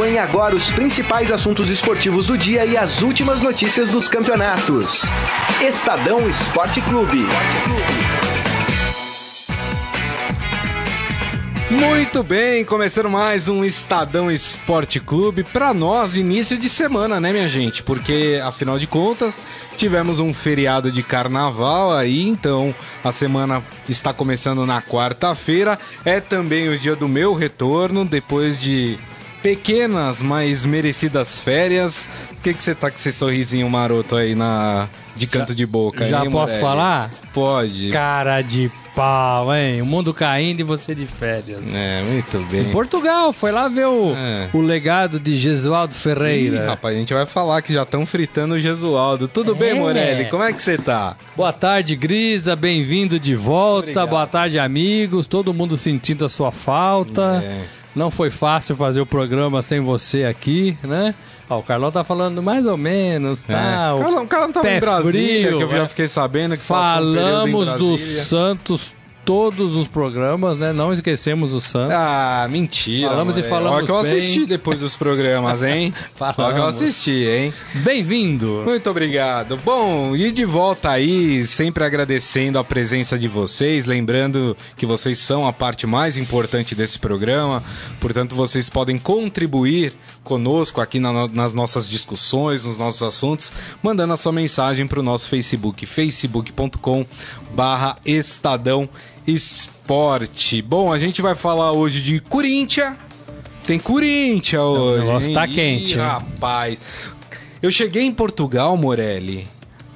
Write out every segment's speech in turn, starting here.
Acompanhe agora os principais assuntos esportivos do dia e as últimas notícias dos campeonatos. Estadão Esporte Clube. Muito bem, começando mais um Estadão Esporte Clube. Para nós, início de semana, né, minha gente? Porque, afinal de contas, tivemos um feriado de carnaval aí, então a semana está começando na quarta-feira. É também o dia do meu retorno, depois de pequenas, mas merecidas férias. O que, que você tá com esse sorrisinho maroto aí na de canto já, de boca? Já hein, posso falar? Pode. Cara de pau, hein? O mundo caindo e você de férias. É, muito bem. Em Portugal, foi lá ver o, É. o legado de Jesualdo Ih, Ferreira. rapaz, a gente vai falar que já estão fritando o Jesualdo. Tudo bem, É. Morelli? Como é que você tá? Boa tarde, Grisa. Bem-vindo de volta. Obrigado. Boa tarde, amigos. Todo mundo sentindo a sua falta. É. Não foi fácil fazer o programa sem você aqui, né? Ó, o Carlão tá falando mais ou menos, É. tá? O cara, o cara não tava em Brasília, frio, que eu já é. fiquei sabendo que passou um Falamos do. Santos todos os programas, né? Não esquecemos o Santos. Ah, mentira. Falamos e Morelli. falamos Olha que eu bem. assisti depois dos programas, hein? Olha que eu Falamos. assisti, hein? Bem-vindo. Muito obrigado. Bom, e de volta aí, sempre agradecendo a presença de vocês, lembrando que vocês são a parte mais importante desse programa, portanto vocês podem contribuir conosco aqui na- nas nossas discussões, nos nossos assuntos, mandando a sua mensagem para o nosso Facebook, facebook.com barra Estadão Esporte. Bom, a gente vai falar hoje de Corinthians. Tem Corinthians hoje. negócio hein? tá Ih, quente, hein? Rapaz, eu cheguei em Portugal, Morelli.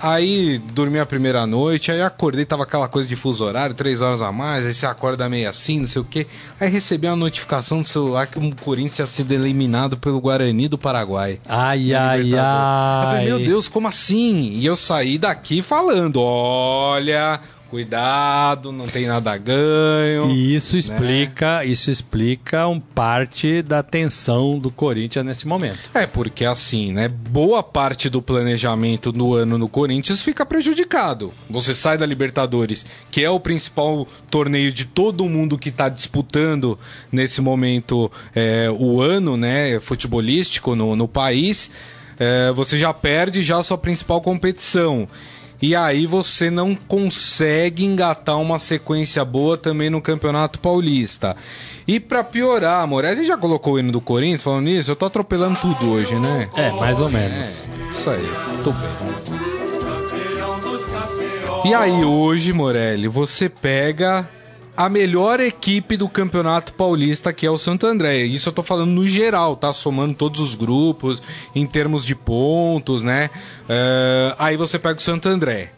Aí dormi a primeira noite, aí acordei, tava aquela coisa de fuso horário, três horas a mais, aí você acorda meio assim, não sei o quê. Aí recebi uma notificação no celular que o Corinthians tinha sido eliminado pelo Guarani do Paraguai. Ai, ai, Libertadores. Eu falei, ai. meu Deus, como assim? E eu saí daqui falando, olha, cuidado, não tem nada ganho. E isso explica, isso explica um parte da tensão do Corinthians nesse momento. É, porque assim, né? Boa parte do planejamento do ano no Corinthians fica prejudicado. Você sai da Libertadores, que é o principal torneio de todo mundo que tá disputando nesse momento é, o ano, né? Futebolístico no, no país. É, você já perde já a sua principal competição. E aí você não consegue engatar uma sequência boa também no Campeonato Paulista. E pra piorar, Morelli já colocou o hino do Corinthians falando nisso, eu tô atropelando tudo hoje, né? É, mais ou menos. É, isso aí, tô bem. E aí hoje, Morelli, você pega a melhor equipe do Campeonato Paulista, que é o Santo André. Isso eu tô falando no geral, tá? Somando todos os grupos, em termos de pontos, né? É, aí você pega o Santo André.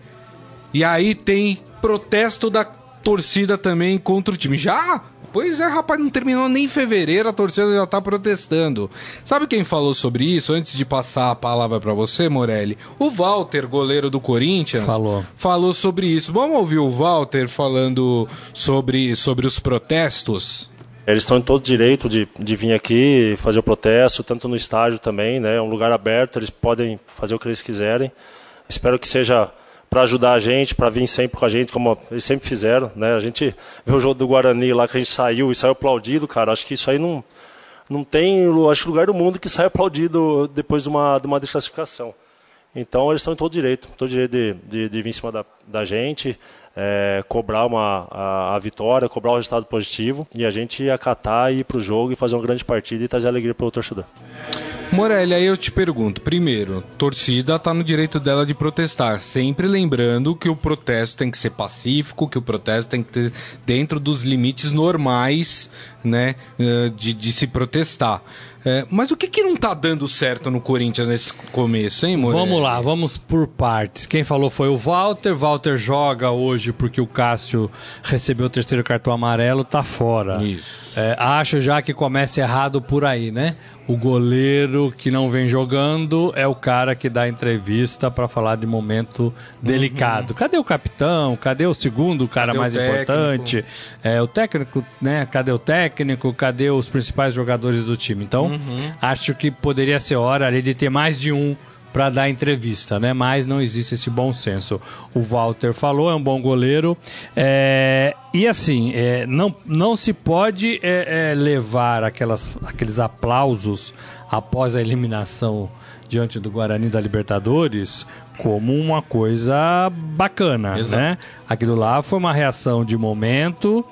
E aí tem protesto da torcida também contra o time. Já? Pois é, rapaz, não terminou nem em fevereiro, a torcida já tá protestando. Sabe quem falou sobre isso antes de passar a palavra pra você, Morelli? O Walter, goleiro do Corinthians. Falou. Falou sobre isso. Vamos ouvir o Walter falando sobre, sobre os protestos? Eles estão em todo direito de, de vir aqui fazer o protesto, tanto no estádio também, né? É um lugar aberto, eles podem fazer o que eles quiserem. Espero que seja para ajudar a gente, para vir sempre com a gente, como eles sempre fizeram, né? A gente vê o jogo do Guarani lá que a gente saiu e saiu aplaudido, cara. Acho que isso aí não não tem, acho lugar do mundo que sai aplaudido depois de uma de uma desclassificação. Então eles estão em todo direito, todo direito de, de, de vir em cima da, da gente, é, cobrar uma, a, a vitória, cobrar o resultado positivo e a gente acatar e ir para o jogo e fazer uma grande partida e trazer alegria para o torcedor. Morelli, aí eu te pergunto, primeiro, torcida tá no direito dela de protestar, sempre lembrando que o protesto tem que ser pacífico, que o protesto tem que ter dentro dos limites normais, né, eh, de, de se protestar. Eh, mas o que que não tá dando certo no Corinthians nesse começo, hein, Morelli? Vamos lá, vamos por partes. Quem falou foi o Walter. Walter Walter joga hoje porque o Cássio recebeu o terceiro cartão amarelo, tá fora. Isso. É, acho já que começa errado por aí, né? O goleiro que não vem jogando é o cara que dá entrevista para falar de momento delicado. Cadê o capitão? Cadê o segundo cara Cadê o mais técnico? importante? É, o técnico, né? Cadê o técnico? Cadê os principais jogadores do time? Então, acho que poderia ser hora ali de ter mais de um para dar entrevista, né? Mas não existe esse bom senso. O Walter falou, é um bom goleiro. É, e assim, é, não, não se pode é, é, levar aquelas, aqueles aplausos após a eliminação diante do Guarani da Libertadores como uma coisa bacana, Exato. né? Aquilo lá foi uma reação de momento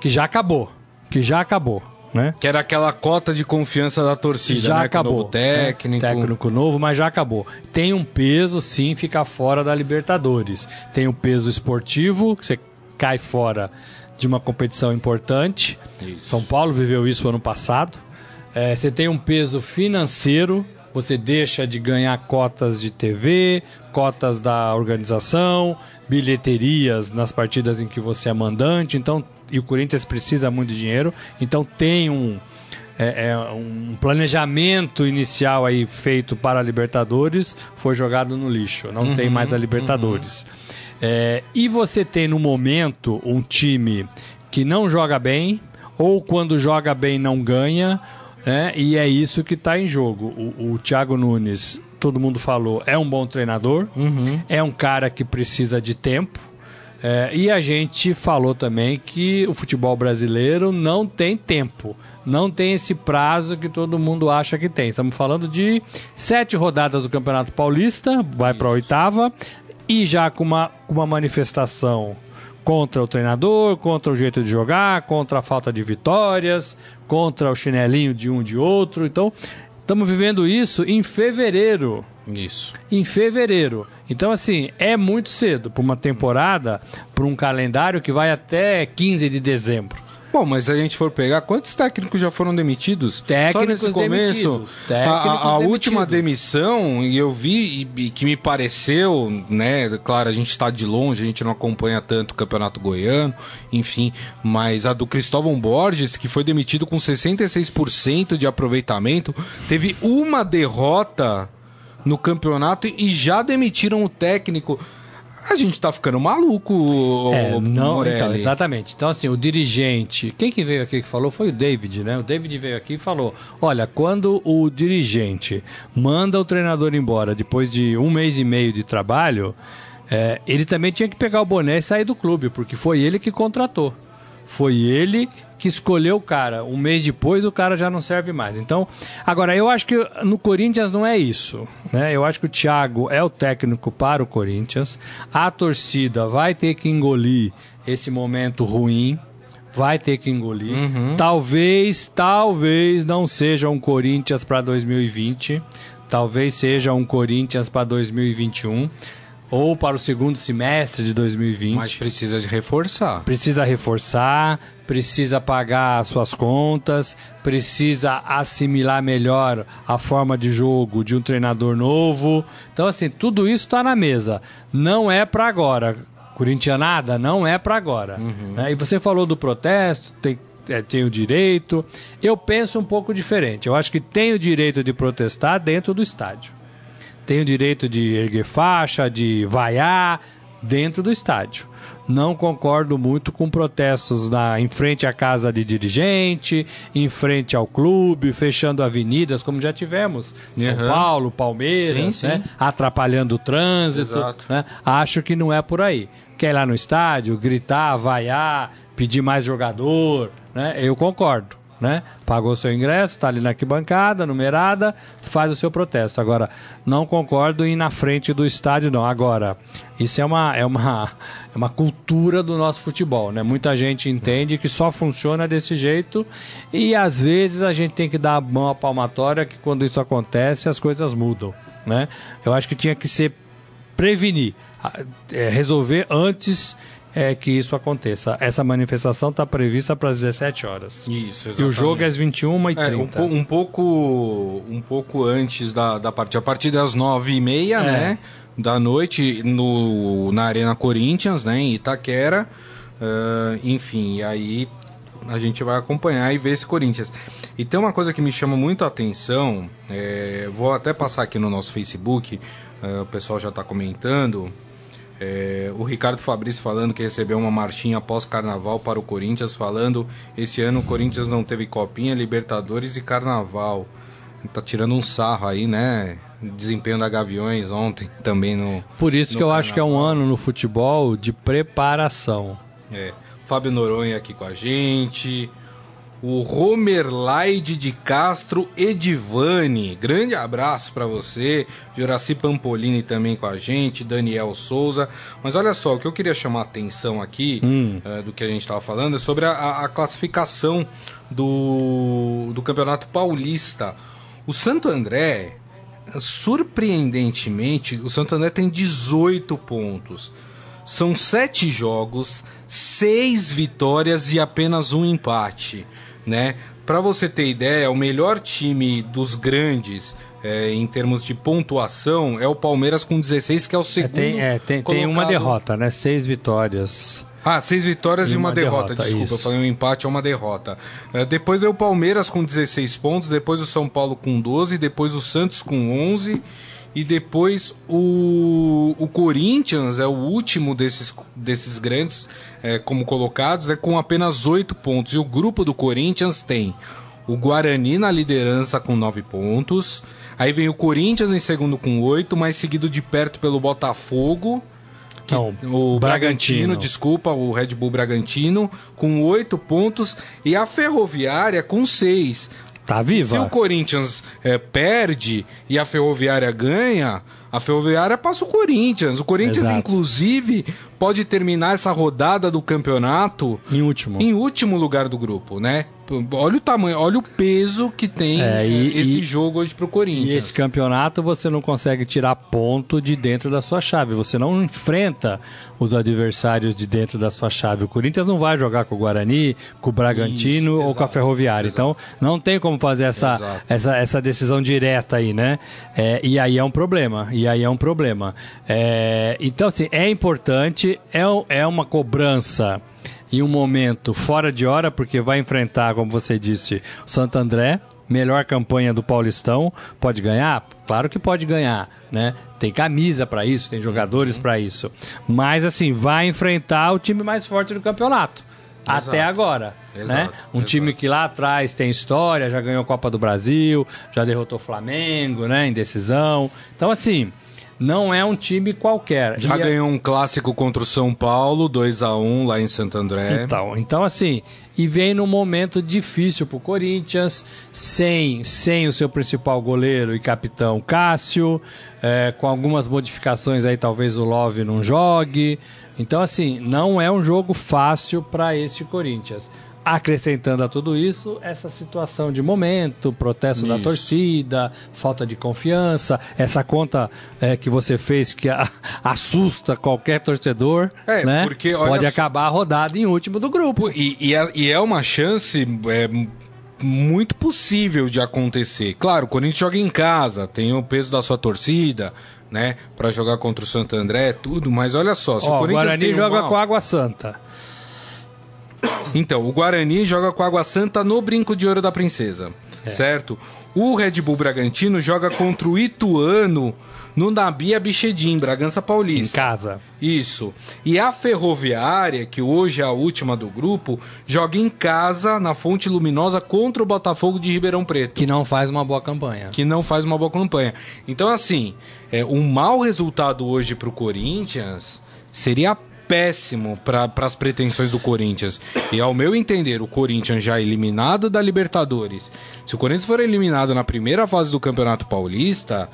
que já acabou, que já acabou, né? Que era aquela cota de confiança da torcida, já né? acabou. Novo técnico. né? Técnico novo, mas já acabou. Tem um peso, sim, ficar fora da Libertadores. Tem o peso esportivo, que você cai fora de uma competição importante. Isso. São Paulo viveu isso ano passado. É, você tem um peso financeiro, você deixa de ganhar cotas de TV, cotas da organização, bilheterias nas partidas em que você é mandante. Então, e o Corinthians precisa muito de dinheiro. Então tem um, é, é, um planejamento inicial aí feito para a Libertadores foi jogado no lixo. Não tem mais a Libertadores. É, e você tem no momento um time que não joga bem, ou quando joga bem não ganha, né? e é isso que está em jogo. O, o Thiago Nunes, todo mundo falou, é um bom treinador, é um cara que precisa de tempo. É, e a gente falou também que o futebol brasileiro não tem tempo, não tem esse prazo que todo mundo acha que tem. Estamos falando de sete rodadas do Campeonato Paulista, vai para a oitava, e já com uma, com uma manifestação contra o treinador, contra o jeito de jogar, contra a falta de vitórias, contra o chinelinho de um de outro. Então, estamos vivendo isso em fevereiro Isso. em fevereiro. Então, assim, é muito cedo para uma temporada, para um calendário que vai até 15 de dezembro. Bom, mas se a gente for pegar, quantos técnicos já foram demitidos? Técnicos Só nesse começo, demitidos. a- Técnicos a, a última demissão, e eu vi e, e que me pareceu, né? Claro, a gente está de longe, a gente não acompanha tanto o Campeonato Goiano, enfim, mas a do Cristóvão Borges, que foi demitido com 66% de aproveitamento, teve uma derrota no campeonato e já demitiram o técnico. A gente tá ficando maluco, É, não, Morelli. então, exatamente. Então, assim, o dirigente, quem que veio aqui que falou foi o David, né? O David veio aqui e falou: olha, quando o dirigente manda o treinador embora depois de um mês e meio de trabalho, é, ele também tinha que pegar o boné e sair do clube, porque foi ele que contratou. Foi ele que escolheu o cara. Um mês depois o cara já não serve mais. Então, agora eu acho que no Corinthians não é isso, né? Eu acho que o Thiago é o técnico para o Corinthians. A torcida vai ter que engolir esse momento ruim. Vai ter que engolir. Talvez, talvez não seja um Corinthians para 2020. Talvez seja um Corinthians para 2021 ou para o segundo semestre de 2020 Mas precisa de reforçar. precisa reforçar, precisa pagar suas contas, precisa assimilar melhor a forma de jogo de um treinador novo. Então, assim, tudo isso está na mesa. Não é para agora. Corintianada, não é para agora. né? E você falou do protesto, tem, é, tem o direito. Eu penso um pouco diferente. Eu acho que tem o direito de protestar dentro do estádio tem o direito de erguer faixa, de vaiar dentro do estádio. Não concordo muito com protestos na, em frente à casa de dirigente, em frente ao clube, fechando avenidas, como já tivemos. São Uhum. Paulo, Palmeiras, Sim, sim. né? atrapalhando o trânsito. Né? Acho que não é por aí. Quer ir lá no estádio, gritar, vaiar, pedir mais jogador, né? eu concordo né? Pagou seu ingresso, tá ali na arquibancada, numerada, faz o seu protesto. Agora, não concordo em ir na frente do estádio, não. Agora, isso é uma, é uma, é uma cultura do nosso futebol, né? Muita gente entende que só funciona desse jeito e às vezes a gente tem que dar a mão à palmatória que quando isso acontece as coisas mudam, né? Eu acho que tinha que ser prevenir, é, resolver antes é, que isso aconteça. Essa manifestação está prevista para as 17 horas. Isso, E o jogo é às 21h30. É, um, po- um pouco um pouco antes da, da partida. A nove e meia, É. né? da noite no, na Arena Corinthians, né, em Itaquera. Uh, enfim, e aí a gente vai acompanhar e ver esse Corinthians. E tem uma coisa que me chama muito a atenção, é, vou até passar aqui no nosso Facebook, uh, o pessoal já está comentando. É, o Ricardo Fabrício falando que recebeu uma marchinha após carnaval para o Corinthians, falando esse ano o Corinthians não teve copinha, Libertadores e carnaval. Tá tirando um sarro aí, né? Desempenho da Gaviões ontem também no. Por isso no que eu carnaval. acho que é um ano no futebol de preparação. É. Fábio Noronha aqui com a gente. O Romerlaide de Castro Edivani. Grande abraço para você. Juraci Pampolini também com a gente. Daniel Souza. Mas olha só, o que eu queria chamar a atenção aqui Hum. eh, do que a gente estava falando é sobre a, a- a classificação do, do Campeonato Paulista. O Santo André, surpreendentemente, o Santo André tem 18 pontos. São sete jogos, seis vitórias e apenas um empate, né? Para você ter ideia, o melhor time dos grandes é, em termos de pontuação é o Palmeiras com 16, que é o É, segundo. tem é, tem, tem uma derrota, né? Seis vitórias. Ah, seis vitórias e, E uma, uma derrota. derrota, Desculpa, isso. eu falei um empate é uma derrota. É, depois veio o Palmeiras com 16 pontos, depois o São Paulo com 12, depois o Santos com 11 e depois o, o Corinthians é o último desses, desses grandes é, como colocados, é com apenas 8 pontos. E o grupo do Corinthians tem o Guarani na liderança com 9 pontos. Aí vem o Corinthians em segundo com 8, mais seguido de perto pelo Botafogo. que- Não, o Bragantino, Bragantino. desculpa, o Red Bull Bragantino, com 8 pontos. E a Ferroviária com 6. Tá viva. Se o Corinthians é, perde e a Ferroviária ganha, a Ferroviária passa o Corinthians. O Corinthians, Exato. inclusive, pode terminar essa rodada do campeonato Em último. em último lugar do grupo, né? Olha o tamanho, olha o peso que tem É, e- eh, esse e- jogo hoje pro E Corinthians. esse campeonato você não consegue tirar ponto de dentro da sua chave. Você não enfrenta os adversários de dentro da sua chave. O Corinthians não vai jogar com o Guarani, com o Bragantino Isso, ou com a exato, Ferroviária. Então não tem como fazer essa, Exato. essa, essa decisão direta aí, né? É, e aí é um problema. E aí é um problema. É, então, assim, é importante, é, é uma cobrança em um momento fora de hora, porque vai enfrentar, como você disse, o Santo André, melhor campanha do Paulistão, pode ganhar? Claro que pode ganhar, né? Tem camisa para isso, tem jogadores para isso. Mas assim, vai enfrentar o time mais forte do campeonato. Exato. Até agora, né? Exato, Um exato. time que lá atrás tem história, já ganhou a Copa do Brasil, já derrotou o Flamengo, né, em decisão. Então assim, não é um time qualquer. Já E a- ganhou um clássico contra o São Paulo, 2 a 1 lá em Santo André. Então, então assim, e vem num momento difícil pro Corinthians, sem, sem o seu principal goleiro e capitão Cássio, é, com algumas modificações aí, talvez o Love não jogue. Então, assim, não é um jogo fácil para este Corinthians. Acrescentando a tudo isso, essa situação de momento, protesto da Isso. torcida, falta de confiança, essa conta é, que você fez que a- assusta qualquer torcedor, É, né? porque, Pode acabar a rodada em último do grupo. E, e é, e é uma chance é, muito possível de acontecer. Claro, o Corinthians joga em casa, tem o peso da sua torcida, né? Pra jogar contra o Santo André, tudo, mas olha só, se Ó, o Corinthians Guarani joga mal- com Água Santa. Então, o Guarani joga com a Água Santa no Brinco de Ouro da Princesa, É. certo? O Red Bull Bragantino joga contra o Ituano no Nabi Abichedin, Bragança Em Paulista. casa. Isso. E a Ferroviária, que hoje é a última do grupo, joga em casa na Fonte Luminosa contra o Botafogo de Ribeirão Preto. Que não faz uma boa campanha. Que não faz uma boa campanha. Então, assim, é, um mau resultado hoje pro Corinthians seria péssimo para as pretensões do Corinthians. E ao meu entender, o Corinthians já eliminado da Libertadores. Se o Corinthians for eliminado na primeira fase do Campeonato Paulista,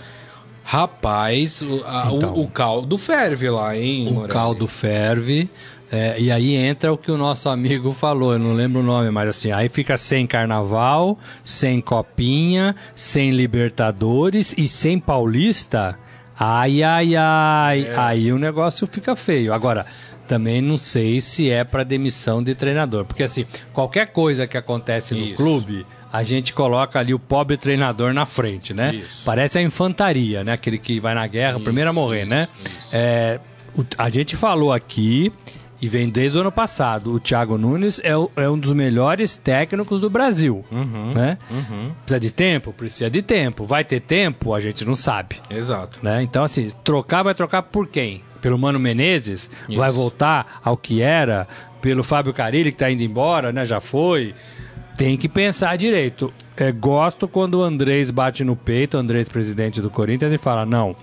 rapaz, o, a- o- Então. o, caldo ferve lá, hein? O Morelli? caldo ferve. é, e aí entra o que o nosso amigo falou, eu não lembro o nome, mas assim, aí fica sem carnaval, sem copinha, sem Libertadores e sem Paulista. Ai, ai, ai. É. Aí o negócio fica feio. Agora, também não sei se é para demissão de treinador. Porque assim, qualquer coisa que acontece no Isso. clube, a gente coloca ali o pobre treinador na frente, né? Isso. Parece a infantaria, né? Aquele que vai na guerra, o primeiro a morrer, isso, né? É, o- a gente falou aqui, e vem desde o ano passado, o Thiago Nunes é, o- é um dos melhores técnicos do Brasil, Uhum, né? Precisa de tempo? Precisa de tempo. Vai ter tempo? A gente não sabe. Exato. né? Então, assim, trocar vai trocar por quem? Pelo Mano Menezes? Vai voltar ao que era? Pelo Fábio Carilli, que tá indo embora, né? Já foi. Tem que pensar direito. É, gosto quando o Andrés bate no peito, o Andrés, presidente do Corinthians, e fala: não,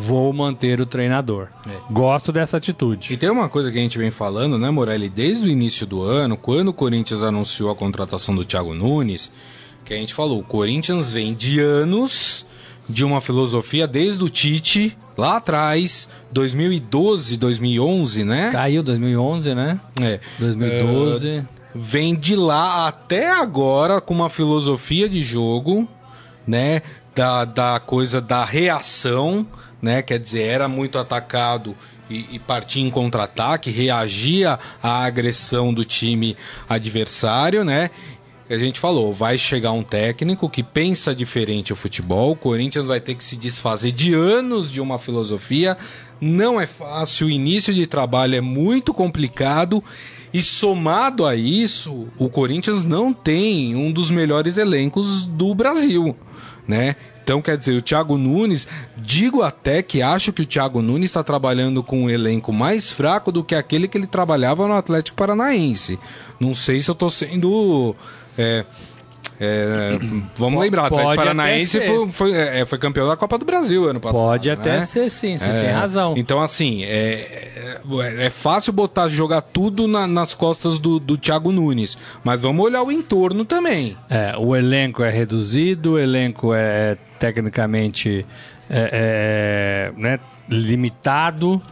vou manter o treinador. Gosto dessa atitude. E tem uma coisa que a gente vem falando, né, Morelli, desde o início do ano, quando o Corinthians anunciou a contratação do Thiago Nunes, que a gente falou, o Corinthians vem de anos de uma filosofia desde o Tite, lá atrás, 2012, 2011, né? Caiu 2011, né? É. 2012. vem de lá até agora com uma filosofia de jogo, né? Da, da coisa da reação, né? Quer dizer, era muito atacado e, e partia em contra-ataque, reagia à agressão do time adversário, né? A gente falou, vai chegar um técnico que pensa diferente o futebol, o Corinthians vai ter que se desfazer de anos de uma filosofia, não é fácil, o início de trabalho é muito complicado e somado a isso, o Corinthians não tem um dos melhores elencos do Brasil, né? Então, quer dizer, o Thiago Nunes, digo até que acho que o Thiago Nunes está trabalhando com um elenco mais fraco do que aquele que ele trabalhava no Atlético Paranaense. Não sei se eu tô sendo. é, é, vamos lembrar, o Atlético pode Paranaense foi, foi, é, foi campeão da Copa do Brasil ano passado. Pode até né? ser sim, você É, tem razão. Então, assim, é, é, é fácil botar, jogar tudo na- nas costas do, do Thiago Nunes. Mas vamos olhar o entorno também. É, o elenco é reduzido, o elenco é tecnicamente é, é, né, limitado.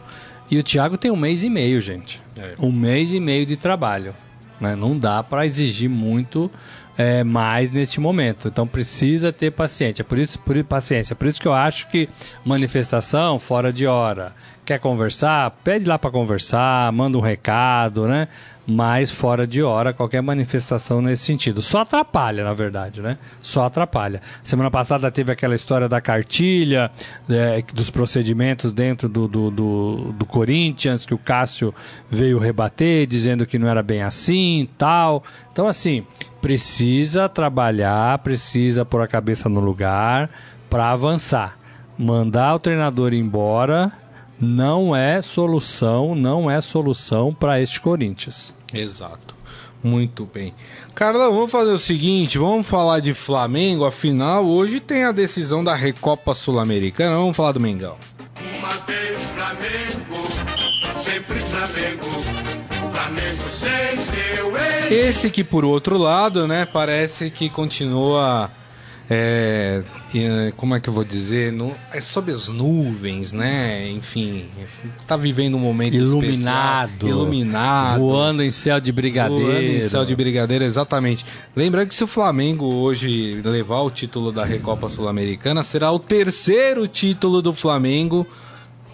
E o Thiago tem um mês e meio, gente. É. Um mês e meio de trabalho. né? Não dá para exigir muito é, mais neste momento. Então precisa ter paciência. Por isso, por paciência. Por isso que eu acho que manifestação fora de hora. Quer conversar? Pede lá para conversar, manda um recado, né? Mas fora de hora, qualquer manifestação nesse sentido. Só atrapalha, na verdade, né? Só atrapalha. Semana passada teve aquela história da cartilha, é, dos procedimentos dentro do, do, do, do Corinthians, que o Cássio veio rebater, dizendo que não era bem assim tal. Então, assim, precisa trabalhar, precisa pôr a cabeça no lugar para avançar. Mandar o treinador embora não é solução, não é solução para este Corinthians. Exato. Muito bem. Carlão, vamos fazer o seguinte, vamos falar de Flamengo, afinal, hoje tem a decisão da Recopa Sul-Americana, vamos falar do Mengão. Uma vez Flamengo, sempre Flamengo, Flamengo sempre eu. Esse que, por outro lado, né, parece que continua. É, é, como é que eu vou dizer? No, é sob as nuvens, né? Enfim, tá vivendo um momento Iluminado. especial. Iluminado. Voando em céu de brigadeiro. Voando em céu de brigadeiro, exatamente. Lembrando que se o Flamengo hoje levar o título da Recopa Sul-Americana, será o terceiro título do Flamengo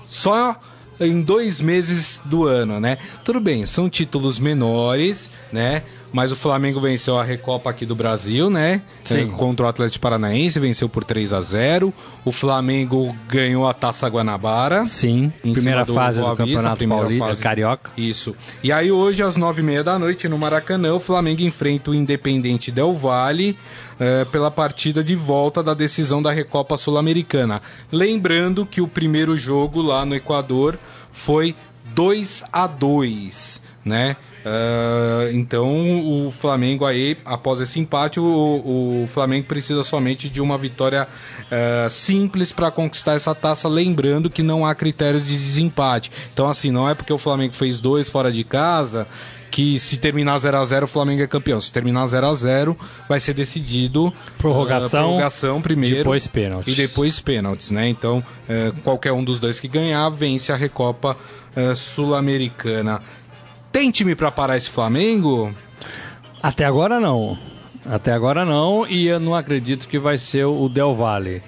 só em dois meses do ano, né? Tudo bem, são títulos menores, né? Mas o Flamengo venceu a Recopa aqui do Brasil, né? Sim. Eh, Contra o Atlético Paranaense, venceu por 3 a 0 O Flamengo ganhou a Taça Guanabara. Sim, Em primeira do fase do Vista, Campeonato Paulista, fase. Carioca. Isso. E aí hoje, às nove e meia da noite, no Maracanã, o Flamengo enfrenta o Independente Del Valle eh, pela partida de volta da decisão da Recopa Sul-Americana. Lembrando que o primeiro jogo lá no Equador foi 2 a 2 né? Ah, então o Flamengo aí, após esse empate, o, o Flamengo precisa somente de uma vitória ah, simples para conquistar essa taça, lembrando que não há critérios de desempate. Então, assim, não é porque o Flamengo fez dois fora de casa que se terminar 0 a 0 o Flamengo é campeão. Se terminar 0 a 0 vai ser decidido Prorrogação, ah, prorrogação primeiro depois pênaltis. e depois pênaltis, né? Então, eh, qualquer um dos dois que ganhar vence a Recopa eh, Sul-Americana. Tem time para parar esse Flamengo? Até agora não. Até agora não, e eu não acredito que vai ser o Del Valle.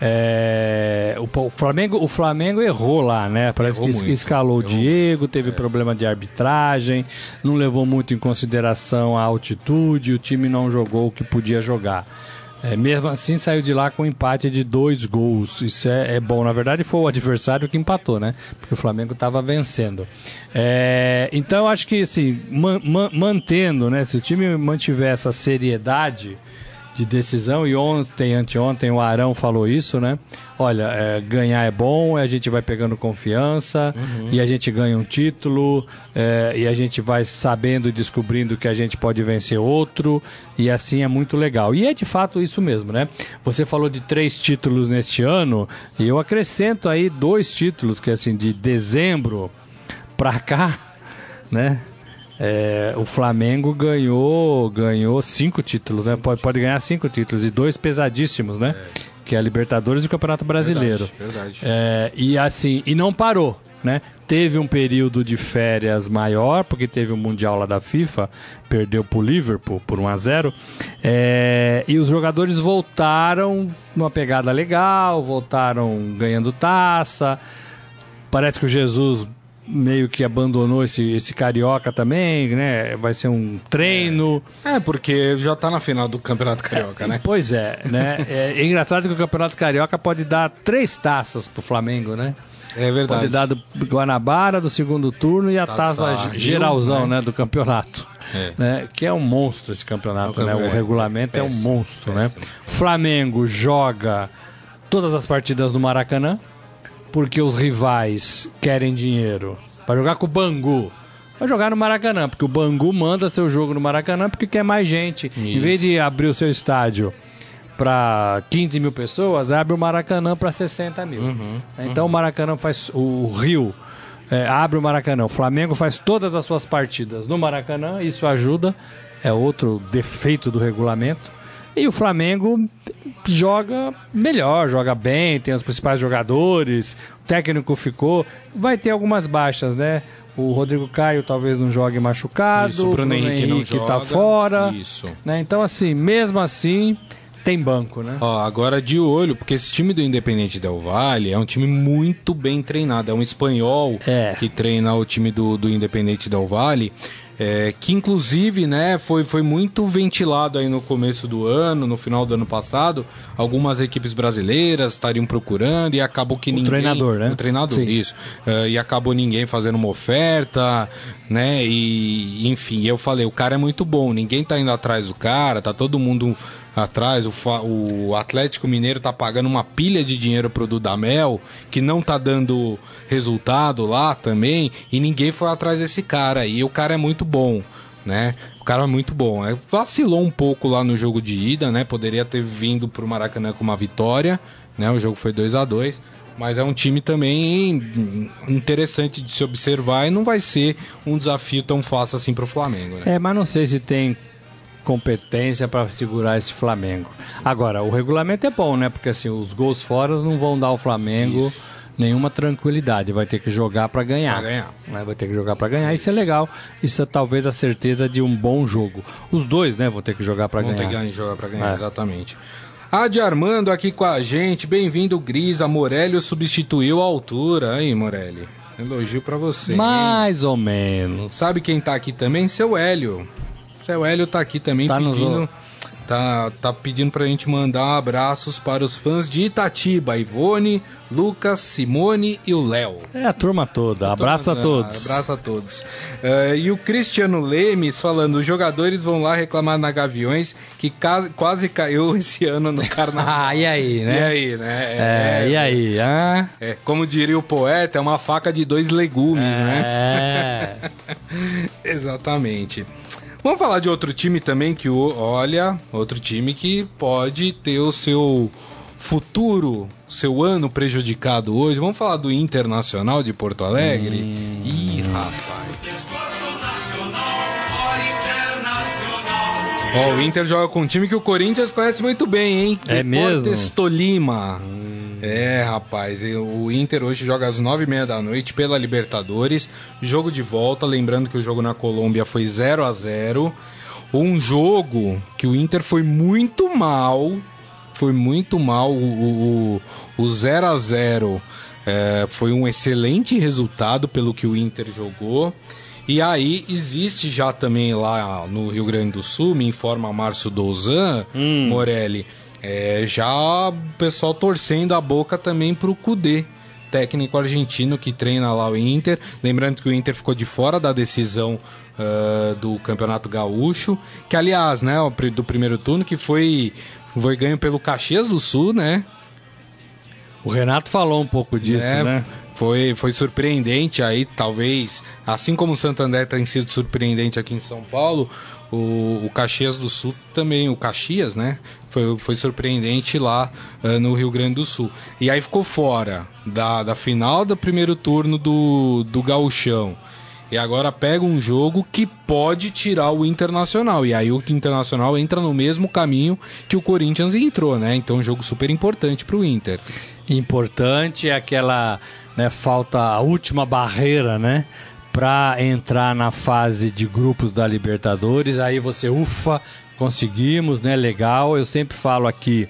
É, o, Flamengo, o Flamengo errou lá, né? Parece Errou que muito. escalou o. Diego, teve problema de arbitragem, não levou muito em consideração a altitude, o time não jogou o que podia jogar. É, mesmo assim, saiu de lá com um empate de dois gols. Isso é, é bom. Na verdade, foi o adversário que empatou, né? Porque o Flamengo estava vencendo. É, então, eu acho que, assim, man- man- mantendo, né? Se o time mantiver essa seriedade de decisão, e ontem, anteontem, o Arão falou isso, né? Olha, é, ganhar é bom, a gente vai pegando confiança, e a gente ganha um título, é, e a gente vai sabendo e descobrindo que a gente pode vencer outro, e assim é muito legal. E é de fato isso mesmo, né? Você falou de três títulos neste ano, e eu acrescento aí dois títulos, que é assim, de dezembro pra cá, né? É, o Flamengo ganhou ganhou cinco títulos, né? Pode, pode ganhar cinco títulos e dois pesadíssimos, né? Que é a Libertadores e o Campeonato Brasileiro. Verdade, verdade. É, e assim, e não parou, né? Teve um período de férias maior, porque teve o Mundial lá da FIFA, perdeu pro Liverpool por 1 a 0 é, e os jogadores voltaram numa pegada legal, voltaram ganhando taça. Parece que o Jesus meio que abandonou esse, esse carioca também, né? Vai ser um treino. É, porque já tá na final do Campeonato Carioca, né? Pois é, né? É, é engraçado que o Campeonato Carioca pode dar três taças pro Flamengo, né? É verdade. Pode dar do Guanabara do segundo turno e a Taça taça, Rio, geralzão, né? né? Do campeonato. É. Né? Que é um monstro esse campeonato, É né? O é, regulamento é, um péssimo, monstro, né? péssimo. Flamengo joga todas as partidas no Maracanã porque os rivais querem dinheiro para jogar com o Bangu. Vai jogar no Maracanã, porque o Bangu manda seu jogo no Maracanã porque quer mais gente. Em vez de abrir o seu estádio para 15 mil pessoas, abre o Maracanã para 60 mil. Uhum, então o Maracanã faz. O Rio é, abre o Maracanã. O Flamengo faz todas as suas partidas no Maracanã, isso ajuda. É outro defeito do regulamento. E o Flamengo joga melhor, joga bem, tem os principais jogadores, o técnico ficou. Vai ter algumas baixas, né? O Rodrigo Caio talvez não jogue machucado, Isso, o Bruno Henrique não joga. tá fora. Isso. Né? Então, assim, mesmo assim, tem banco, né? Ó, agora de olho, porque esse time do Independente Del Valle é um time muito bem treinado. É um espanhol É. que treina o time do, do Independente Del Valle. É, que inclusive né, foi, foi muito ventilado aí no começo do ano, no final do ano passado. Algumas equipes brasileiras estariam procurando e acabou que ninguém. treinador, né? O treinador, Sim. isso. É, e acabou ninguém fazendo uma oferta, né? E enfim, eu falei, o cara é muito bom, ninguém tá indo atrás do cara, tá todo mundo atrás. O, o Atlético Mineiro tá pagando uma pilha de dinheiro pro Dudamel, que não tá dando resultado lá também, e ninguém foi atrás desse cara. E o cara é muito bom, né? O cara é muito bom. É, vacilou um pouco lá no jogo de ida, né? Poderia ter vindo pro Maracanã com uma vitória, né? O jogo foi 2 a 2 mas é um time também interessante de se observar e não vai ser um desafio tão fácil assim pro Flamengo, né? É, mas não sei se tem competência para segurar esse Flamengo. Agora, o regulamento é bom, né? Porque assim, os gols fora não vão dar ao Flamengo Isso. nenhuma tranquilidade. Vai ter que jogar para ganhar. Pra ganhar. né? Vai ter que jogar para ganhar. Isso é legal. Isso é talvez a certeza de um bom jogo. Os dois, né, vão ter que jogar para Vão ter ganhar. que jogar pra ganhar, É. exatamente. Adi Armando aqui com a gente, bem-vindo Grisa, Morelli substituiu a altura, aí Morelli, elogio pra você. hein? Mais ou menos. Sabe quem tá aqui também? Seu Hélio. Seu Hélio tá aqui também Tá pedindo. Tá, tá pedindo pra gente mandar abraços para os fãs de Itatiba, Ivone, Lucas, Simone e o Léo. É a turma toda. Abraço a todos. Abraço a todos. Eh, e o Cristiano Lemes falando: os jogadores vão lá reclamar na Gaviões que ca- quase caiu esse ano no carnaval. Ah, e aí, E né? aí, né? É, e aí? Ah, é, como diria o poeta, é uma faca de dois legumes, né? é. Exatamente. Vamos falar de outro time também que, o- olha, outro time que pode ter o seu futuro, seu ano prejudicado hoje. Vamos falar do Internacional de Porto Alegre? Hum. Ih, rapaz. Ó, o Inter joga com um time que o Corinthians conhece muito bem, hein? É mesmo? Deportes Tolima. É, rapaz, o Inter hoje joga às nove e meia da noite pela Libertadores. Jogo de volta, lembrando que o jogo na Colômbia foi 0 a 0 Um jogo que o Inter foi muito mal. foi muito mal. O, o, o 0 a 0 é, foi um excelente resultado pelo que o Inter jogou. E aí existe já também lá no Rio Grande do Sul, me informa Márcio Douzan, Morelli, é, já o pessoal torcendo a boca também pro Cudê, técnico argentino que treina lá o Inter. Lembrando que o Inter ficou de fora da decisão ah, do Campeonato Gaúcho, que aliás, né, do primeiro turno, que foi, foi ganho pelo Caxias do Sul, né? O Renato falou um pouco disso, É, né? Foi, foi surpreendente aí, talvez, assim como o Santander tem sido surpreendente aqui em São Paulo, o, o Caxias do Sul também, o Caxias, né? Foi, foi surpreendente lá ah, no Rio Grande do Sul. E aí ficou fora da, da final do primeiro turno do, do Gauchão. E agora pega um jogo que pode tirar o Internacional. E aí o Internacional entra no mesmo caminho que o Corinthians entrou, né? Então um jogo super importante pro Inter. Importante é aquela, né, falta a última barreira, né, para entrar na fase de grupos da Libertadores. Aí você, ufa, conseguimos, né, legal. Eu sempre falo aqui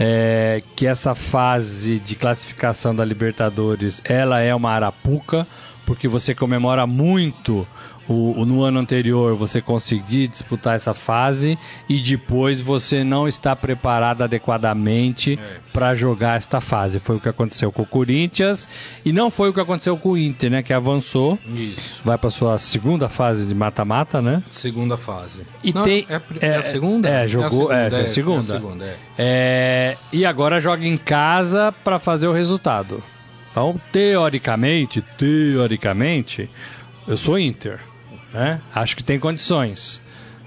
é, que essa fase de classificação da Libertadores, ela é uma arapuca, porque você comemora muito o, o- no ano anterior você conseguir disputar essa fase e depois você não está preparado adequadamente para jogar esta fase. Foi o que aconteceu com o Corinthians e não foi o que aconteceu com o Inter, né? Que avançou, Isso. vai para sua segunda fase de mata-mata, né? Segunda fase. E Não, tem- é, é a segunda? É, jogou, é, é a segunda. É a segunda, é. É, e agora joga em casa para fazer o resultado. Então, teoricamente, teoricamente, eu sou Inter, né? Acho que tem condições.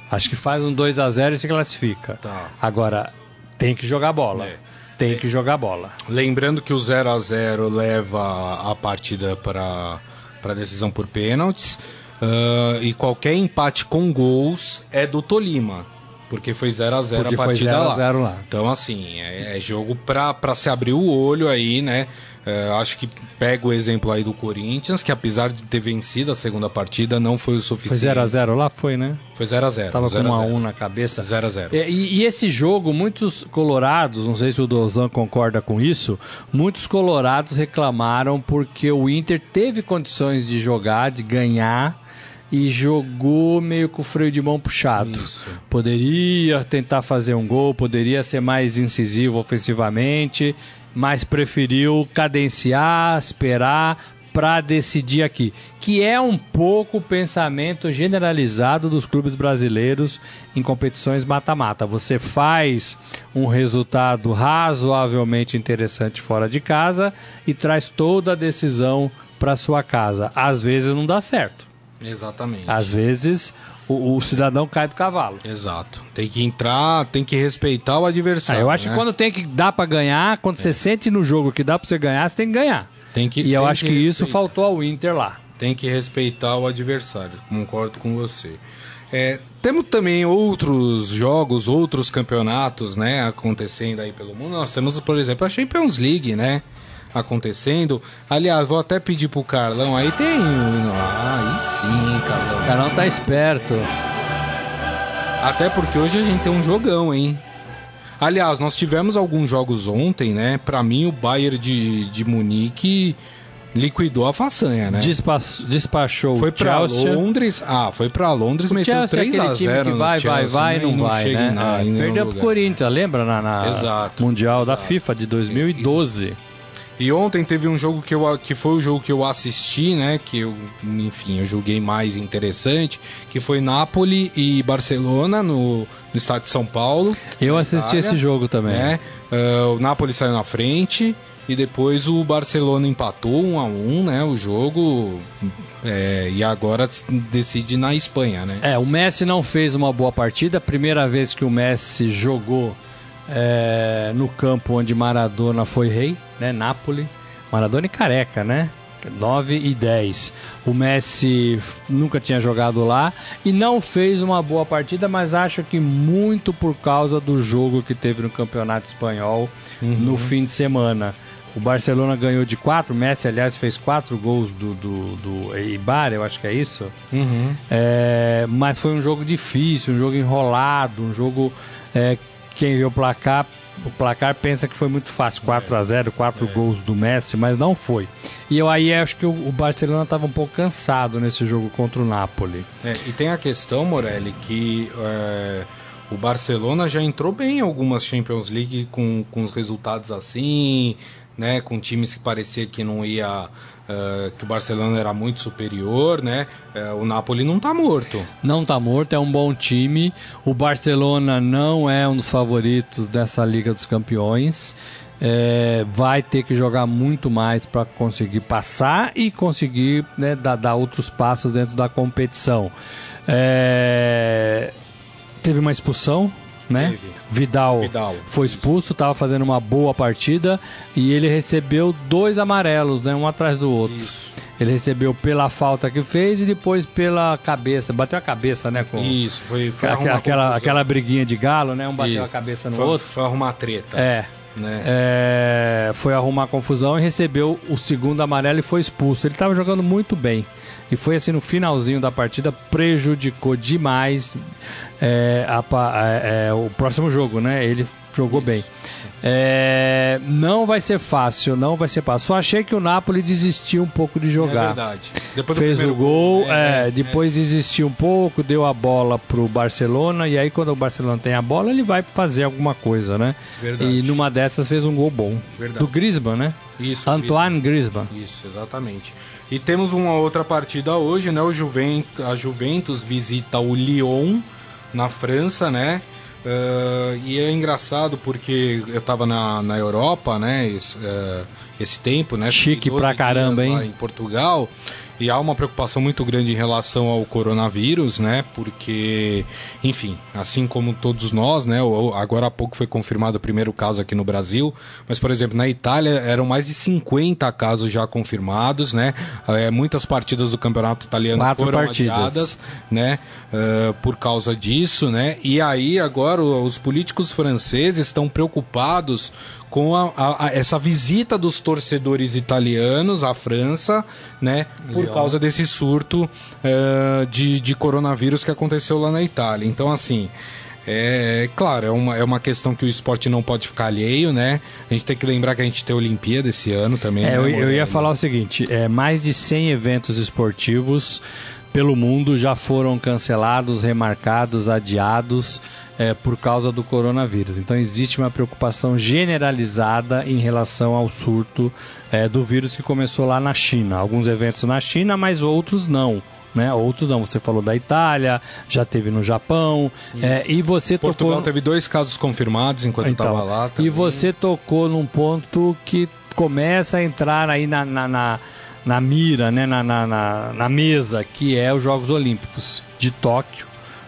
Acho que faz um 2 a 0 e se classifica. Tá. Agora tem que jogar bola. É. Tem que jogar bola. Lembrando que o 0 a 0 leva a partida para para decisão por pênaltis. ah, e qualquer empate com gols é do Tolima. Porque foi 0 a 0 Porque a foi partida 0 a lá. 0 lá. Então, assim, é, é jogo pra se abrir o olho aí, né? É, acho que pega o exemplo aí do Corinthians, que apesar de ter vencido a segunda partida, não foi o Foi suficiente. 0 a 0 lá, foi, né? Foi 0 a 0 Tava com 0 1 a a 0 1 na cabeça. 0 a 0 É, E, e esse jogo, muitos colorados, não sei se o Dozan concorda com isso, muitos colorados reclamaram porque o Inter teve condições de jogar, de ganhar e jogou meio com o freio de mão puxado. Isso. Poderia tentar fazer um gol, poderia ser mais incisivo ofensivamente, mas preferiu cadenciar, esperar para decidir aqui, que é um pouco o pensamento generalizado dos clubes brasileiros em competições mata-mata. Você faz um resultado razoavelmente interessante fora de casa e traz toda a decisão para sua casa. Às vezes não dá certo. Exatamente. Às vezes o, o cidadão cai do cavalo. Exato. Tem que entrar, tem que respeitar o Ah, adversário. eu acho né? que quando tem que dar pra ganhar, quando você sente no jogo que dá pra você ganhar, você tem que ganhar. Tem que- e eu tem acho que que, isso faltou ao Inter lá. Tem que respeitar o adversário. Concordo com você. É, temos também outros jogos, outros campeonatos, né, acontecendo aí pelo mundo. Nós temos, por exemplo, a Champions League, né, acontecendo. Aliás, vou até pedir pro Carlão aí tem, ah, aí sim, Carlão. O Carlão tá esperto. Até porque hoje a gente tem um jogão, hein? Aliás, nós tivemos alguns jogos ontem, né? Pra mim, o Bayern de, de Munique liquidou a façanha, né? Despa- despachou Foi Chelsea. Londres. Ah, foi pra Londres, O meteu Chelsea é 3 a aquele time 0 que vai, vai, Chelsea, vai, né? não, E vai, né? É, perdeu pro. Corinthians, lembra? Na, na Exato, Mundial da exato. FIFA de 2012. E ontem teve um jogo que, eu, que foi o jogo que eu assisti, né? Que eu, enfim, eu julguei mais interessante, que foi Napoli e Barcelona no, no estado de São Paulo. Eu assisti Itália, esse jogo também. né? Ah, o Napoli saiu na frente e depois o Barcelona empatou um a um, né? O jogo é, e agora decide na Espanha, né? É, o Messi não fez uma boa partida. Primeira vez que o Messi jogou é, no campo onde Maradona foi rei, né? Napoli. Maradona e careca, né? 9 e 10. O Messi nunca tinha jogado lá e não fez uma boa partida, mas acho que muito por causa do jogo que teve no Campeonato Espanhol no fim de semana. O Barcelona ganhou de 4, o Messi, aliás, fez 4 gols do, do, do Eibar, eu acho que é isso. É, mas foi um jogo difícil, um jogo enrolado, um jogo é, quem viu o placar o placar pensa que foi muito fácil, 4 a 0 4 gols do Messi, mas não foi. E eu aí acho que o, o Barcelona estava um pouco cansado nesse jogo contra o Napoli. É, e tem a questão, Morelli, que é, o Barcelona já entrou bem em algumas Champions League com, com os resultados assim, né? Com times que parecia que não ia. é, que o Barcelona era muito superior, né? É, o Napoli não tá morto. Não tá morto, é um bom time. O Barcelona não é um dos favoritos dessa Liga dos Campeões. É, vai ter que jogar muito mais para conseguir passar e conseguir né, dar, dar outros passos dentro da competição. É, teve uma expulsão, né? Vidal, Vidal, foi expulso, estava fazendo uma boa partida e ele recebeu dois amarelos, né? Um atrás do outro. Isso. Ele recebeu pela falta que fez e depois pela cabeça. Bateu a cabeça, né? Com Isso, foi, foi aquela, aquela, aquela briguinha de galo, né? Um bateu a Isso. cabeça no foi, outro. Foi arrumar treta. É. Né? É, foi arrumar confusão e recebeu o segundo amarelo e foi expulso. Ele estava jogando muito bem. E foi assim no finalzinho da partida, prejudicou demais é, a é, é, o próximo jogo, né? Ele jogou bem. É, não vai ser fácil, não vai ser fácil. Só achei que o Napoli desistiu um pouco de É jogar. verdade. Depois Fez o primeiro gol, né? é, depois desistiu um pouco, deu a bola pro Barcelona, e aí quando o Barcelona tem a bola, ele vai fazer alguma coisa, né? Verdade. E numa dessas fez um gol bom. Verdade. Do Griezmann, né? Isso, Antoine Griezmann. Isso, exatamente. E temos uma outra partida hoje, né? O Juventus, a Juventus visita o Lyon na França, né? Ah, e é engraçado porque eu tava na, na Europa, né? Esse, eh, esse tempo, né? Chique Fiquei 12 pra caramba, hein? Em Portugal. E há uma preocupação muito grande em relação ao coronavírus, né? Porque, enfim, assim como todos nós, né? Agora há pouco foi confirmado o primeiro caso aqui no Brasil, mas, por exemplo, na Itália eram mais de 50 casos já confirmados, né? É, muitas partidas do campeonato italiano Quatro foram partidas. adiadas, né? eh, por causa disso, né? E aí agora os políticos franceses estão preocupados com a- a- a- essa visita dos torcedores italianos à França, né? Por causa desse surto eh, de, de coronavírus que aconteceu lá na Itália. Então, assim. É claro, é uma, é uma questão que o esporte não pode ficar alheio, né? A gente tem que lembrar que a gente tem a Olimpíada esse ano também. É, né, eu, eu ia falar o seguinte: é, mais de 100 eventos esportivos pelo mundo já foram cancelados, remarcados, adiados é, por causa do coronavírus. Então existe uma preocupação generalizada em relação ao surto é, do vírus que começou lá na China. Alguns eventos na China, mas outros não. Né? Outros não. Você falou da Itália, já teve no Japão. é, e você Portugal tocou... teve dois casos confirmados enquanto Então, estava lá. e também. você tocou num ponto que começa a entrar aí na, na, na, na mira, né? na, na, na, na mesa, que é os Jogos Olímpicos de Tóquio.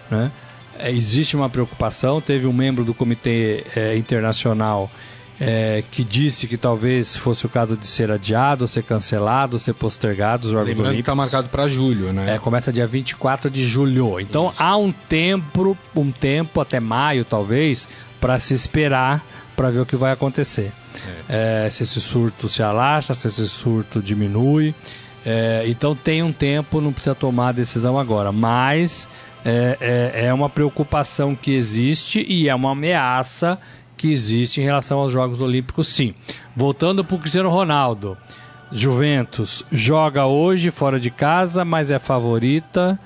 Né? É, existe uma preocupação, teve um membro do Comitê é, Internacional é, que disse que talvez fosse o caso de ser adiado, ser cancelado, ser postergado os Jogos Lembrando que Olímpicos. está marcado para julho, né? É, começa dia 24 de julho. Então há um tempo, um tempo até maio talvez, para se esperar para ver o que vai acontecer. É, se esse surto se alastra, se esse surto diminui. É, então tem um tempo, não precisa tomar a decisão agora. Mas é, é- é uma preocupação que existe e é uma ameaça que existe em relação aos Jogos Olímpicos, sim. Voltando para o Cristiano Ronaldo. Juventus joga hoje fora de casa, mas é favorita.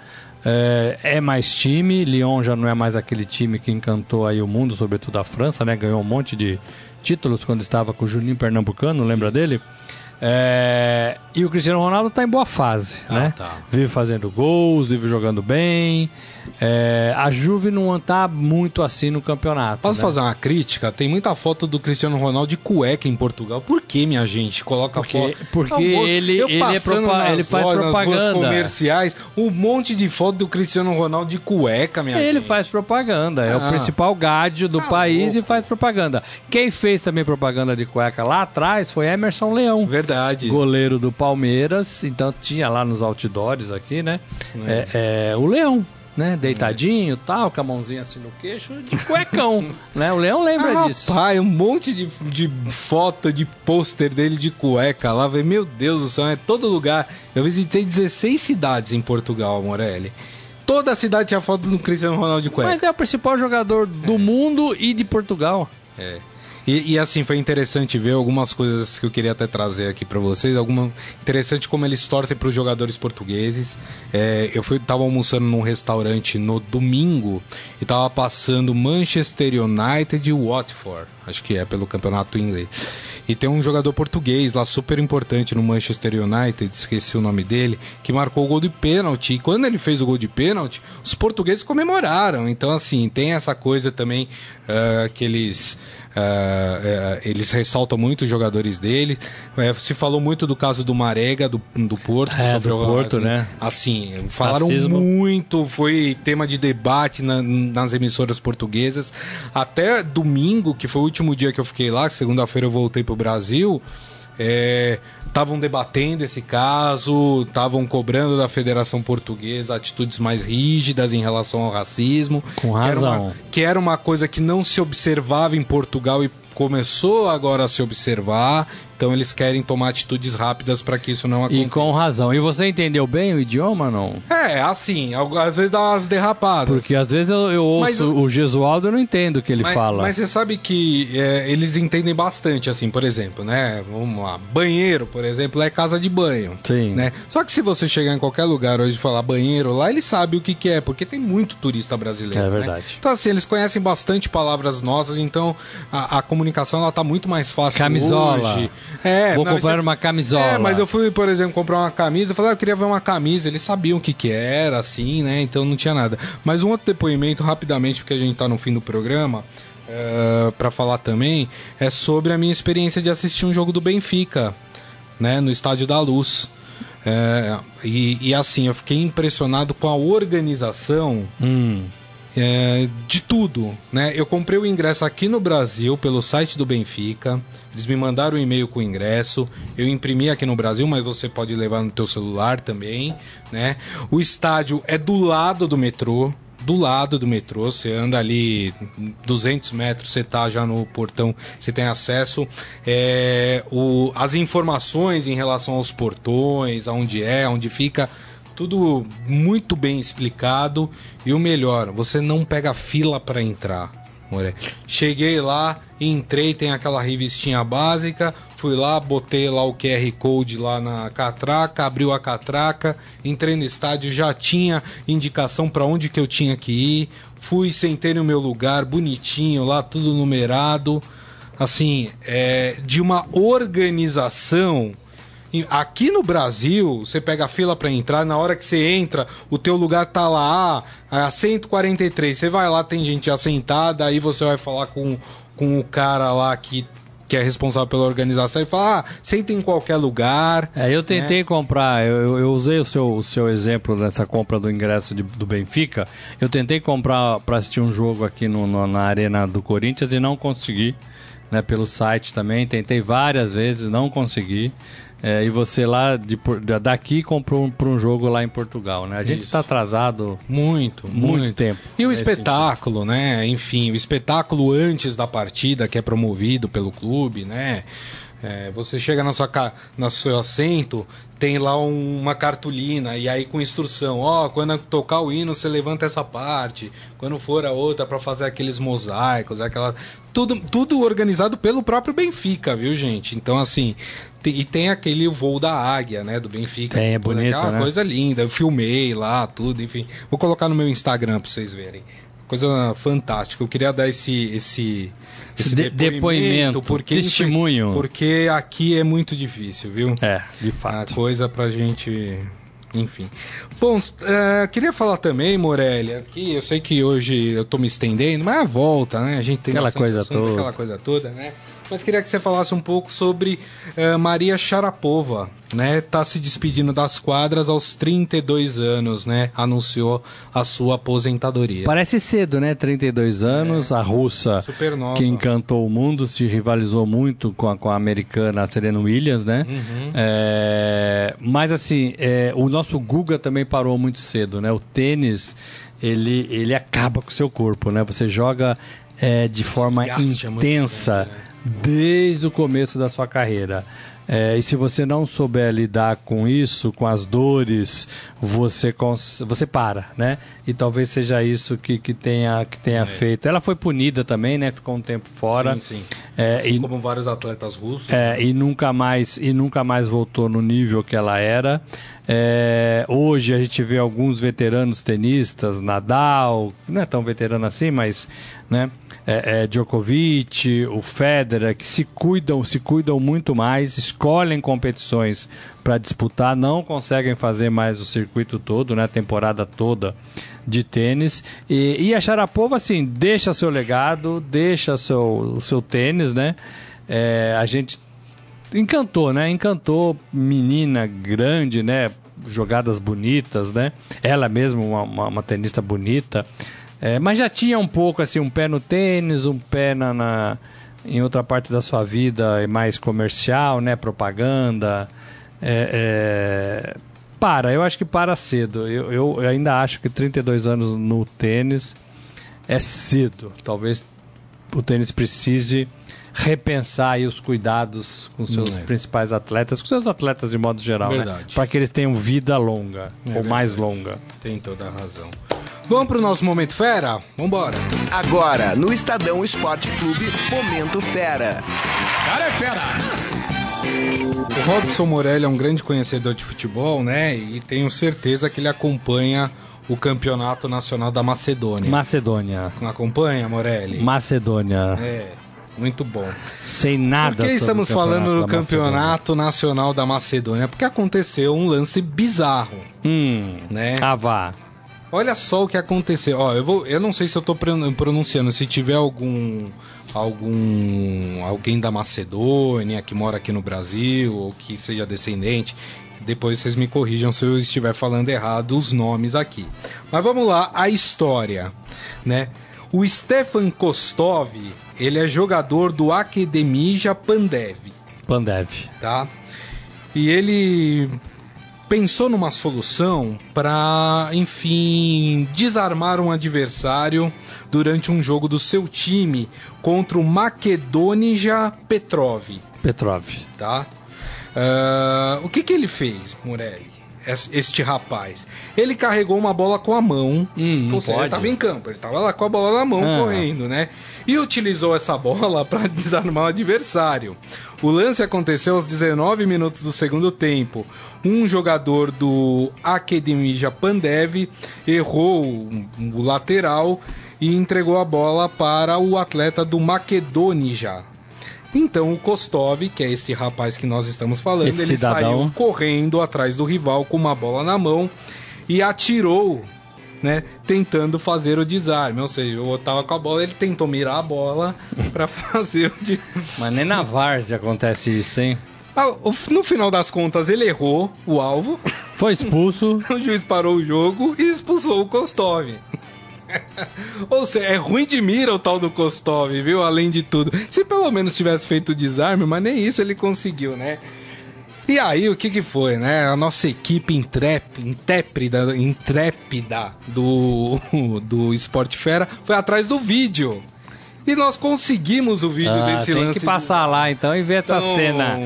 É, é mais time. Lyon já não é mais aquele time que encantou aí o mundo, sobretudo a França, né? Ganhou um monte de títulos quando estava com o Julinho Pernambucano, lembra dele? É, e o Cristiano Ronaldo está em boa fase, né? tá. Vive fazendo gols, vive jogando bem. É, a Juve não está muito assim no campeonato. Posso né? fazer uma crítica? Tem muita foto do Cristiano Ronaldo de cueca em Portugal. Por que, minha gente? Coloca Porque- foto. porque vou- ele- eu ele é propa- nas ele faz lojas, propaganda. comerciais, um monte de foto do Cristiano Ronaldo de cueca, minha Ele gente. faz propaganda, é o Ah. principal gádio do Tá país e louco. faz propaganda. Quem fez também propaganda de cueca lá atrás foi Emerson Leão. Verdade. Goleiro do Palmeiras, então tinha lá nos outdoors aqui, né? É, é, o Leão, né? Deitadinho tal, com a mãozinha assim no queixo, de cuecão, né? O Leão lembra Ah, disso. Rapaz, um monte de, de foto, de pôster dele de cueca lá. velho. Meu Deus do céu, é todo lugar. Eu visitei 16 cidades em Portugal, Morelli. Toda cidade tinha foto do Cristiano Ronaldo de cueca. Mas é o principal jogador do mundo e de Portugal. É. E, e, assim, foi interessante ver algumas coisas que eu queria até trazer aqui para vocês. Alguma interessante como eles torcem para os jogadores portugueses. É, eu fui, tava almoçando num restaurante no domingo e tava passando Manchester United e Watford. Acho que é pelo campeonato inglês. E tem um jogador português lá super importante no Manchester United, esqueci o nome dele, que marcou o gol de pênalti. E quando ele fez o gol de pênalti, os portugueses comemoraram. Então, assim, tem essa coisa também uh, que eles Uh, uh, eles ressaltam muito os jogadores dele. Uh, se falou muito do caso do Marega, do, do Porto. É, sobre do o, Porto, assim, né? Assim, falaram Racismo. muito, foi tema de debate na, nas emissoras portuguesas. Até domingo, que foi o último dia que eu fiquei lá, segunda-feira eu voltei pro Brasil estavam é, debatendo esse caso, estavam cobrando da Federação Portuguesa atitudes mais rígidas em relação ao racismo. Com razão. Que era uma, que era uma coisa que não se observava em Portugal e começou agora a se observar então eles querem tomar atitudes rápidas para que isso não aconteça. E com razão. E você entendeu bem o idioma não? É, assim, às vezes dá umas derrapadas. Porque às vezes eu, eu ouço mas, o Gesualdo e não entendo o que ele mas, fala. Mas você sabe que é, eles entendem bastante, assim, por exemplo, né? Vamos lá, banheiro, por exemplo, é casa de banho. Sim. Né? Só que se você chegar em qualquer lugar hoje e falar banheiro lá, ele sabe o que, que é, porque tem muito turista brasileiro. É né? verdade. Né? Então, assim, eles conhecem bastante palavras nossas, então a, a comunicação ela tá muito mais fácil Camisola. hoje. É, Vou não, comprar uma camisola. É, mas eu fui, por exemplo, comprar uma camisa. Eu falei, ah, eu queria ver uma camisa. Eles sabiam o que, que era, assim, né? Então não tinha nada. Mas um outro depoimento, rapidamente, porque a gente tá no fim do programa. Uh, eh, para falar também é sobre a minha experiência de assistir um jogo do Benfica, né, no Estádio da Luz. É, e, e, assim, eu fiquei impressionado com a organização hum. É, de tudo. Né? Eu comprei o ingresso aqui no Brasil pelo site do Benfica. Eles me mandaram um e-mail com o ingresso. Eu imprimi aqui no Brasil, mas você pode levar no teu celular também, né? O estádio é do lado do metrô do lado do metrô, você anda ali 200 metros, você tá já no portão, você tem acesso. É, o, as informações em relação aos portões, aonde é, onde fica, tudo muito bem explicado. E o melhor, você não pega fila para entrar. Cheguei lá, entrei, tem aquela revistinha básica, fui lá, botei lá o QR Code lá na catraca, abriu a catraca, entrei no estádio, já tinha indicação para onde que eu tinha que ir, fui, sentei no meu lugar, bonitinho lá, tudo numerado, assim, é, de uma organização Aqui no Brasil, você pega a fila para entrar, na hora que você entra, o teu lugar tá lá, a 143. Você vai lá, tem gente assentada, aí você vai falar com, com o cara lá que que é responsável pela organização, e fala, ah, senta em qualquer lugar. É, eu tentei né? comprar, eu, eu usei o seu, o seu exemplo nessa compra do ingresso de, do Benfica. Eu tentei comprar para assistir um jogo aqui no, no, na Arena do Corinthians e não consegui. Né, pelo site também, tentei várias vezes, não consegui. É, e você lá de, daqui comprou para um jogo lá em Portugal, né? A gente está atrasado muito, muito, muito, tempo. E o espetáculo, sentido. né? Enfim, o espetáculo antes da partida que é promovido pelo clube, né? É, você chega na sua, no seu assento, tem lá um, uma cartolina e aí com instrução, ó, oh, quando tocar o hino você levanta essa parte, quando for a outra para fazer aqueles mosaicos, aquela tudo tudo organizado pelo próprio Benfica, viu, gente? Então assim, e tem aquele voo da águia, né, do Benfica. Tem, é bonito, aquela né? coisa linda. Eu filmei lá, tudo, enfim. Vou colocar no meu Instagram para vocês verem. Coisa fantástica. Eu queria dar esse esse esse de depoimento, depoimento porque testemunho. Porque aqui é muito difícil, viu? É, de fato. A coisa pra gente enfim. Bom, uh, queria falar também, Morelli, aqui eu sei que hoje eu tô me estendendo, mas é a volta, né? A gente tem aquela coisa assunto, toda. aquela coisa toda, né? Mas queria que você falasse um pouco sobre uh, Maria Sharapova, né? Tá se despedindo das quadras aos 32 anos, né? Anunciou a sua aposentadoria. Parece cedo, né? 32 anos, é, a russa que encantou o mundo, se rivalizou muito com a, com a americana Serena Williams, né? Uhum. É, mas assim, é, o nosso Guga também parou muito cedo, né? O tênis ele, ele acaba com o seu corpo, né? Você joga é, de forma Desgaste intensa. É? Desde o começo da sua carreira. É, e se você não souber lidar com isso, com as dores, você, você para, né? E talvez seja isso que, que tenha, que tenha é. feito. Ela foi punida também, né? Ficou um tempo fora. Sim, sim. É, Assim e, como vários atletas russos. é, e nunca mais e nunca mais voltou no nível que ela era. É, hoje a gente vê alguns veteranos tenistas, Nadal, não é tão veterano assim, mas né, é, é, Djokovic, o Federer, que se cuidam, se cuidam muito mais, escolhem competições para disputar, não conseguem fazer mais o circuito todo, né, a temporada toda de tênis. E, e a Sharapova, assim, deixa seu legado, deixa seu, seu tênis, né? É, a gente encantou, né? Encantou menina grande, né? Jogadas bonitas, né? Ela mesma, uma, uma, uma tenista bonita. É, mas já tinha um pouco, assim, um pé no tênis, um pé na, na- em outra parte da sua vida mais comercial, né? Propaganda. É, é, para, eu acho que para cedo. Eu, eu ainda acho que 32 anos no tênis é cedo. Talvez o tênis precise repensar aí os cuidados com seus É. principais atletas, com seus atletas de modo geral, né? Verdade. Para que eles tenham vida longa, É ou mais verdade. longa. Tem toda a razão. Vamos pro nosso Momento Fera? Vambora. Agora, no Estadão Esporte Clube, Momento Fera. O Robson Morelli é um grande conhecedor de futebol, né? E tenho certeza que ele acompanha o Campeonato Nacional da Macedônia. Macedônia. Não acompanha, Morelli? Macedônia. É, muito bom. Sem nada Por que estamos falando do Macedônia. Campeonato Nacional da Macedônia? Porque aconteceu um lance bizarro, Hum, né? ah, vá. Olha só o que aconteceu. Ó, eu vou, eu não sei se eu tô pron- pronunciando, se tiver algum algum alguém da Macedônia que mora aqui no Brasil ou que seja descendente, depois vocês me corrijam se eu estiver falando errado os nomes aqui. Mas vamos lá, a história, né? O Stefan Kostov, ele é jogador do Akademija Pandev Pandev. tá? E ele pensou numa solução para, enfim, desarmar um adversário durante um jogo do seu time contra o Makedonija Petrov, Petrov. tá? Ah, o que que ele fez, Morelli? Es- Este rapaz. Ele carregou uma bola com a mão. Hum, ou seja, ele pode. estava em campo, ele estava lá com a bola na mão Ah. correndo, né? E utilizou essa bola para desarmar o adversário. O lance aconteceu aos 19 minutos do segundo tempo. Um jogador do Akademija Pandev errou o- lateral e entregou a bola para o atleta do Makedonija. Então o Kostov, que é este rapaz que nós estamos falando, Esse ele cidadão. saiu correndo atrás do rival com uma bola na mão e atirou, né, tentando fazer o desarme. Ou seja, eu tava com a bola, ele tentou mirar a bola para fazer o de... Mas nem na várzea acontece isso, hein? Ah, No final das contas, ele errou o alvo, Foi expulso. o juiz parou o jogo e expulsou o Kostov. Ou seja, é ruim de mira o tal do Kostov, viu? Além de tudo. Se pelo menos tivesse feito o desarme, mas nem isso ele conseguiu, né? E aí, o que que foi, né? A nossa equipe intrép, intrépida, intrépida do, do Sport Fera foi atrás do vídeo. E nós conseguimos o vídeo Ah, desse tem lance. que passar lá então e ver essa Então- cena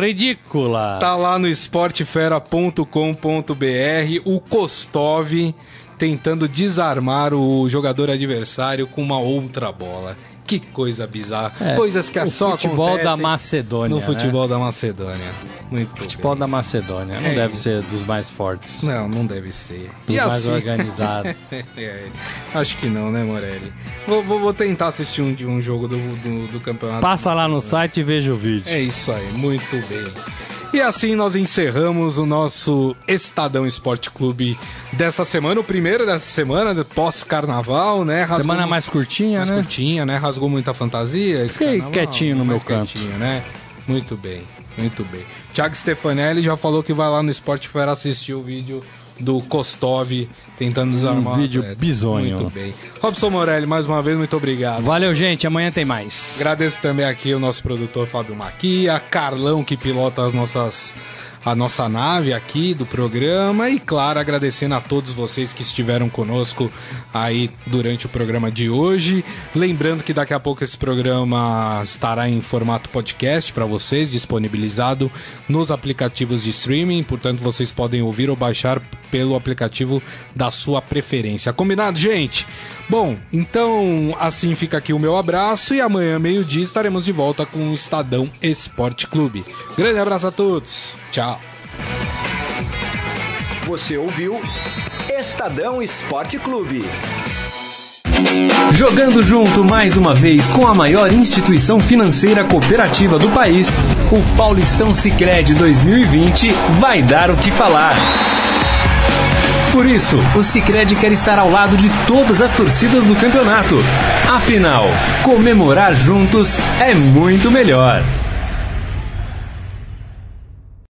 ridícula. Tá lá no esportefera.com.br o Kostov tentando desarmar o jogador adversário com uma outra bola. Que coisa bizarra. É, Coisas que só futebol da Macedônia, No né? futebol da Macedônia. Muito Futebol da Macedônia. Não É deve ser dos mais fortes. bem. Não, não deve ser. Dos E mais assim... organizados. É, acho que não, né, Morelli? Vou, vou- vou tentar assistir um, de um jogo do, do, do campeonato. Passa lá no site e veja o vídeo. É isso aí, muito bem. E assim nós encerramos o nosso Estadão Esporte Clube dessa semana, o primeiro dessa semana, pós-carnaval, né? Rasgou Semana mais curtinha, mais né? curtinha, né? Rasgou muita fantasia. esse Fiquei carnaval, quietinho no meu canto. quietinho, né? Muito bem, muito bem. Thiago Stefanelli já falou que vai lá no Esporte Fera assistir o vídeo do Kostov tentando desarmar. o Um vídeo atleta. bizonho. Muito bem. Robson Morelli, mais uma vez, muito obrigado. Valeu, gente. Amanhã tem mais. Agradeço também aqui o nosso produtor Fábio Maquia, Carlão que pilota as nossas a nossa nave aqui do programa e claro, agradecendo a todos vocês que estiveram conosco aí durante o programa de hoje. Lembrando que daqui a pouco esse programa estará em formato podcast para vocês, disponibilizado nos aplicativos de streaming, portanto vocês podem ouvir ou baixar pelo aplicativo da sua preferência. Combinado, gente? Bom, então assim fica aqui o meu abraço e amanhã, meio-dia, estaremos de volta com o Estadão Esporte Clube. Grande abraço a todos. Tchau. Você ouviu Estadão Esporte Clube. Jogando junto mais uma vez com a maior instituição financeira cooperativa do país, o Paulistão Sicredi 2020 vai dar o que falar. Por isso, o Sicredi quer estar ao lado de todas as torcidas do campeonato. Afinal, comemorar juntos é muito melhor.